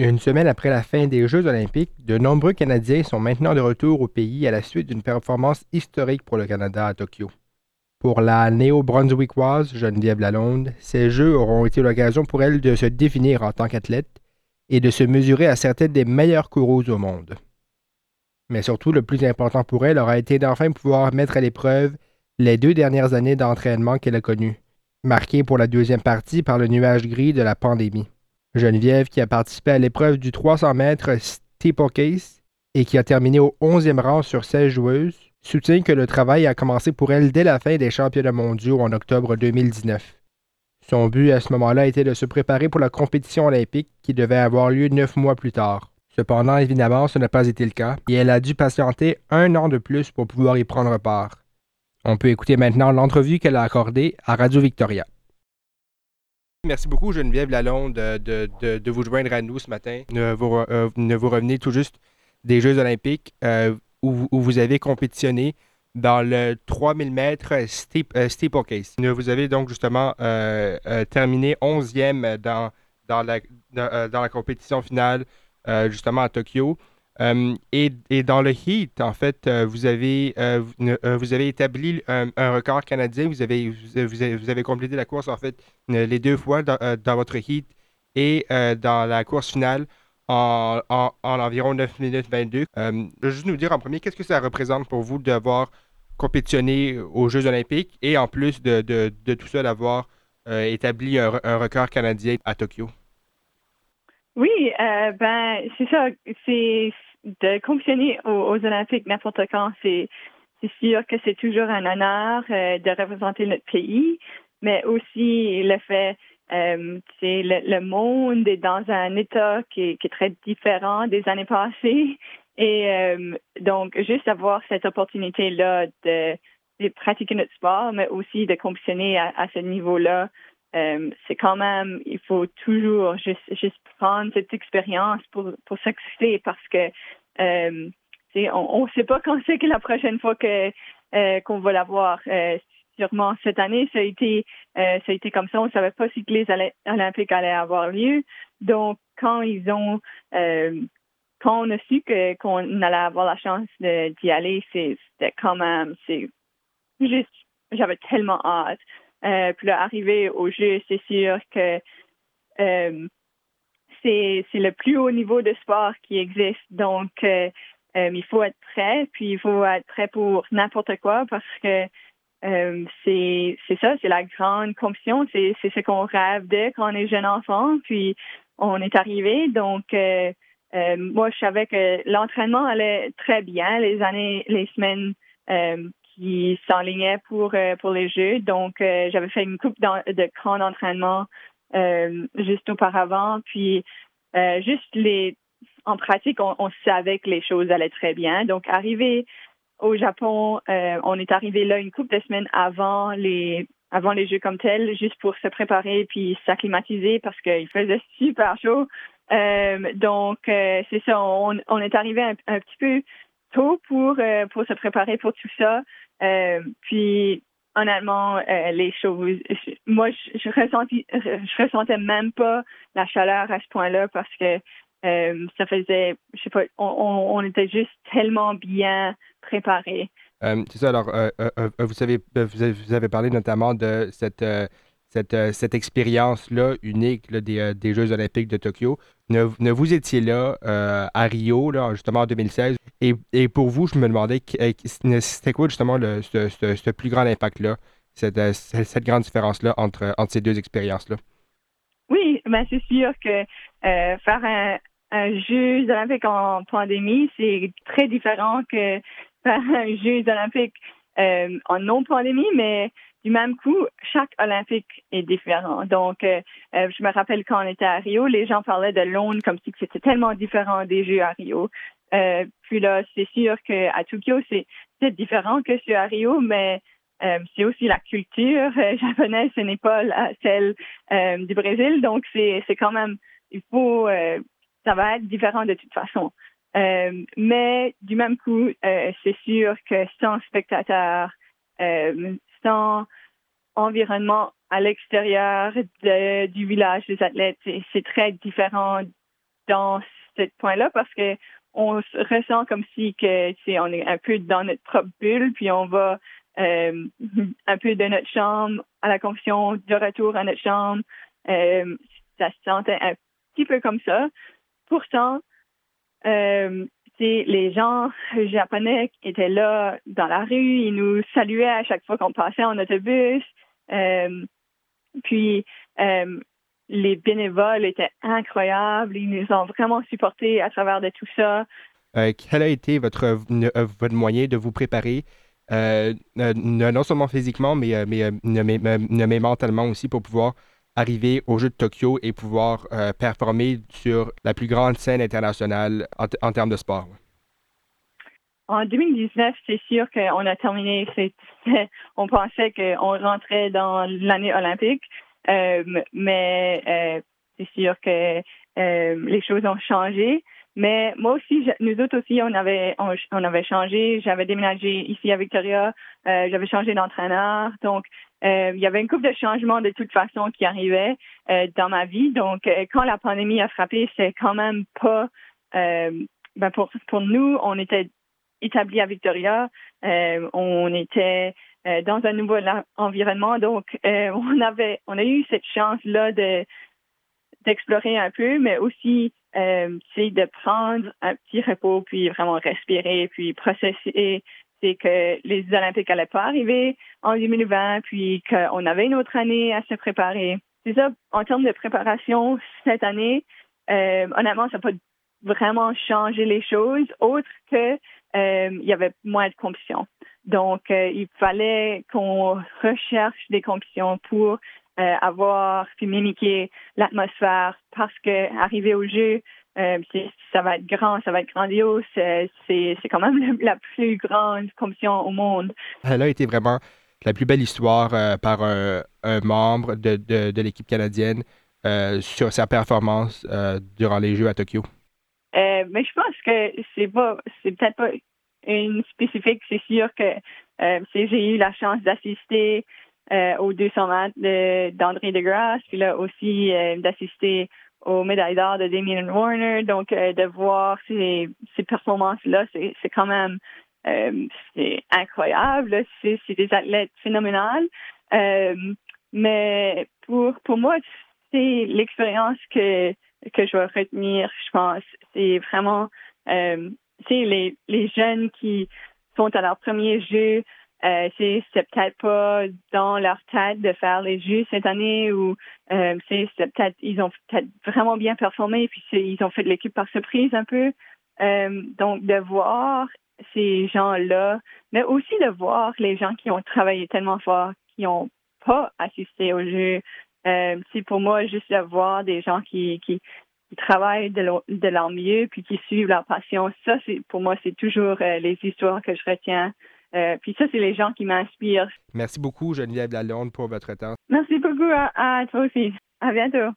Une semaine après la fin des Jeux olympiques, de nombreux Canadiens sont maintenant de retour au pays à la suite d'une performance historique pour le Canada à Tokyo. Pour la néo-brunswickoise Geneviève Lalonde, ces Jeux auront été l'occasion pour elle de se définir en tant qu'athlète et de se mesurer à certaines des meilleures coureuses au monde. Mais surtout, le plus important pour elle aura été d'enfin pouvoir mettre à l'épreuve les deux dernières années d'entraînement qu'elle a connues, marquées pour la deuxième partie par le nuage gris de la pandémie. Geneviève, qui a participé à l'épreuve du 300 mètres steeplechase et qui a terminé au 11e rang sur 16 joueuses, soutient que le travail a commencé pour elle dès la fin des championnats mondiaux en octobre 2019. Son but à ce moment-là était de se préparer pour la compétition olympique qui devait avoir lieu neuf mois plus tard. Cependant, évidemment, ce n'a pas été le cas et elle a dû patienter un an de plus pour pouvoir y prendre part. On peut écouter maintenant l'entrevue qu'elle a accordée à Radio Victoria. Merci beaucoup, Geneviève Lalonde, de, de, vous joindre à nous ce matin. Ne vous, euh, vous revenez tout juste des Jeux olympiques euh, où, vous avez compétitionné dans le 3000 mètres steeplechase. Vous avez donc justement euh, terminé 11e dans, dans, la, dans, la compétition finale, justement à Tokyo. Et, et, dans le heat, en fait, vous, avez, vous avez établi un, record canadien. Vous avez, vous avez, vous, avez, complété la course, en fait, les deux fois dans, dans votre heat et dans la course finale en, en, environ 9 minutes 22. je veux juste nous dire en premier, qu'est-ce que ça représente pour vous d'avoir compétitionné aux Jeux olympiques et en plus de, de, de tout ça, d'avoir établi un, un record canadien à Tokyo? Oui, euh, ben c'est ça. C'est de compétitionner aux, Olympiques n'importe quand. C'est sûr que c'est toujours un honneur euh, de représenter notre pays, mais aussi le fait euh, le, le, monde est dans un état qui est, très différent des années passées. Et euh, donc, juste avoir cette opportunité-là de, pratiquer notre sport, mais aussi de compétitionner à, ce niveau-là, euh, c'est quand même, il faut toujours juste, prendre cette expérience pour, pour parce que euh, on ne sait pas quand c'est que la prochaine fois euh, qu'on va l'avoir. Euh, sûrement cette année, ça a été comme ça. On ne savait pas si les Olympiques allaient avoir lieu. Donc, quand ils ont quand on a su qu'on allait avoir la chance d'y aller, c'était quand même juste j'avais tellement hâte. Puis là, arriver au jeu, c'est sûr que c'est le plus haut niveau de sport qui existe. Donc, euh, euh, il faut être prêt, puis il faut être prêt pour n'importe quoi parce que euh, c'est ça, c'est la grande compétition, c'est ce qu'on rêve de quand on est jeune enfant, puis on est arrivé. Donc, moi, je savais que l'entraînement allait très bien les années, les semaines qui s'enlignait pour pour les Jeux. Donc, j'avais fait une coupe de grands entraînements euh, juste auparavant. Puis, juste les en pratique, on, savait que les choses allaient très bien. Donc, arrivé au Japon, on est arrivé là une couple de semaines avant les avant les Jeux comme tels, juste pour se préparer puis s'acclimatiser parce qu'il faisait super chaud. donc, c'est ça, on, on, est arrivé un, petit peu tôt pour, pour se préparer pour tout ça. Euh, puis honnêtement, euh, les choses, moi, je, je, ressentis, je ressentais même pas la chaleur à ce point-là parce que euh, ça faisait, je sais pas, on, était juste tellement bien préparés. c'est ça, alors, vous, savez, vous avez parlé notamment de cette cette, euh, cette expérience-là unique des, euh, des, Jeux olympiques de Tokyo. Ne, vous étiez là euh, à Rio, là, justement en 2016, et, pour vous, je me demandais, c'était quoi justement ce, plus grand impact-là, cette, grande différence-là entre, ces deux expériences-là? Oui, ben c'est sûr que faire un, un Jeux olympique en pandémie, c'est très différent que faire un Jeux olympique en non-pandémie, mais du même coup, chaque Olympique est différent. Donc, euh, euh, je me rappelle quand on était à Rio, les gens parlaient de Londres comme si c'était tellement différent des Jeux à Rio. Euh, puis là, c'est sûr qu'à Tokyo, c'est différent que sur à Rio, mais c'est aussi la culture japonaise, ce n'est pas celle du Brésil. Donc, c'est quand même, il faut, ça va être différent de toute façon. mais du même coup, c'est sûr que sans spectateurs, environnement à l'extérieur du village des athlètes, c'est très différent dans ce point-là parce que on se ressent comme si on est un peu dans notre propre bulle, puis on va euh, un peu de notre chambre à la compétition, de retour à notre chambre. Euh, ça se sentait un petit peu comme ça. Pourtant, euh, les gens japonais étaient là dans la rue, ils nous saluaient à chaque fois qu'on passait en autobus. Euh, puis euh, les bénévoles étaient incroyables, ils nous ont vraiment supportés à travers de tout ça. Euh, quel a été votre, votre moyen de vous préparer, non seulement physiquement, mais, mais, mais, mentalement aussi pour pouvoir arriver aux Jeux de Tokyo et pouvoir performer sur la plus grande scène internationale en, termes de sport? En 2019, c'est sûr qu'on a terminé. on pensait qu'on rentrait dans l'année olympique. Euh, mais euh, c'est sûr que euh, les choses ont changé. Mais moi aussi, nous autres aussi, on avait on, avait changé. J'avais déménagé ici à Victoria. J'avais changé d'entraîneur. Donc, il y avait une couple de changements de toute façon qui arrivaient dans ma vie. Donc, quand la pandémie a frappé, c'est quand même pas ben pour pour nous, on était établi à Victoria. on était euh, dans un nouveau environnement. Donc, euh, on avait, on a eu cette chance-là de d'explorer un peu, mais aussi euh, de prendre un petit repos, puis vraiment respirer, puis processer. C'est que les Olympiques n'allaient pas arriver en 2020, puis qu'on avait une autre année à se préparer. C'est ça, en termes de préparation cette année, honnêtement, ça n'a pas vraiment changé les choses, autre que il y avait moins de compétition. Donc, euh, il fallait qu'on recherche des conditions pour euh, avoir puis mimiquer l'atmosphère parce que arriver au jeu, euh, ça va être grand, ça va être grandiose. C'est quand même la plus grande compétition au monde. Elle a été vraiment la plus belle histoire par un, membre de, de, de l'équipe canadienne sur sa performance durant les Jeux à Tokyo. mais je pense que c'est pas, c'est peut-être pas une spécifique, c'est sûr que euh, j'ai eu la chance d'assister euh, aux 200 mètres d'André de, Degrasse, puis là aussi euh, d'assister aux médailles d'or de Damien Warner. Donc, de voir ces, ces performances-là, c'est quand même c'est incroyable. C'est des athlètes phénoménales. mais pour, pour moi, c'est l'expérience que, que je vais retenir, je pense. C'est vraiment les, les jeunes qui sont à leur premier jeu, euh, c'est peut-être pas dans leur tête de faire les jeux cette année ou euh, c'est peut-être ils ont peut-être vraiment bien performé puis ils ont fait de l'équipe par surprise un peu. Euh, donc de voir ces gens-là, mais aussi de voir les gens qui ont travaillé tellement fort, qui n'ont pas assisté au jeu. Euh, c'est pour moi juste de voir des gens qui, qui, qui travaillent de, de, leur mieux puis qui suivent leur passion. Ça, c'est pour moi, c'est toujours euh, les histoires que je retiens. Euh, puis ça, c'est les gens qui m'inspirent. Merci beaucoup, Geneviève Lalonde, pour votre temps. Merci beaucoup à toi aussi. À bientôt.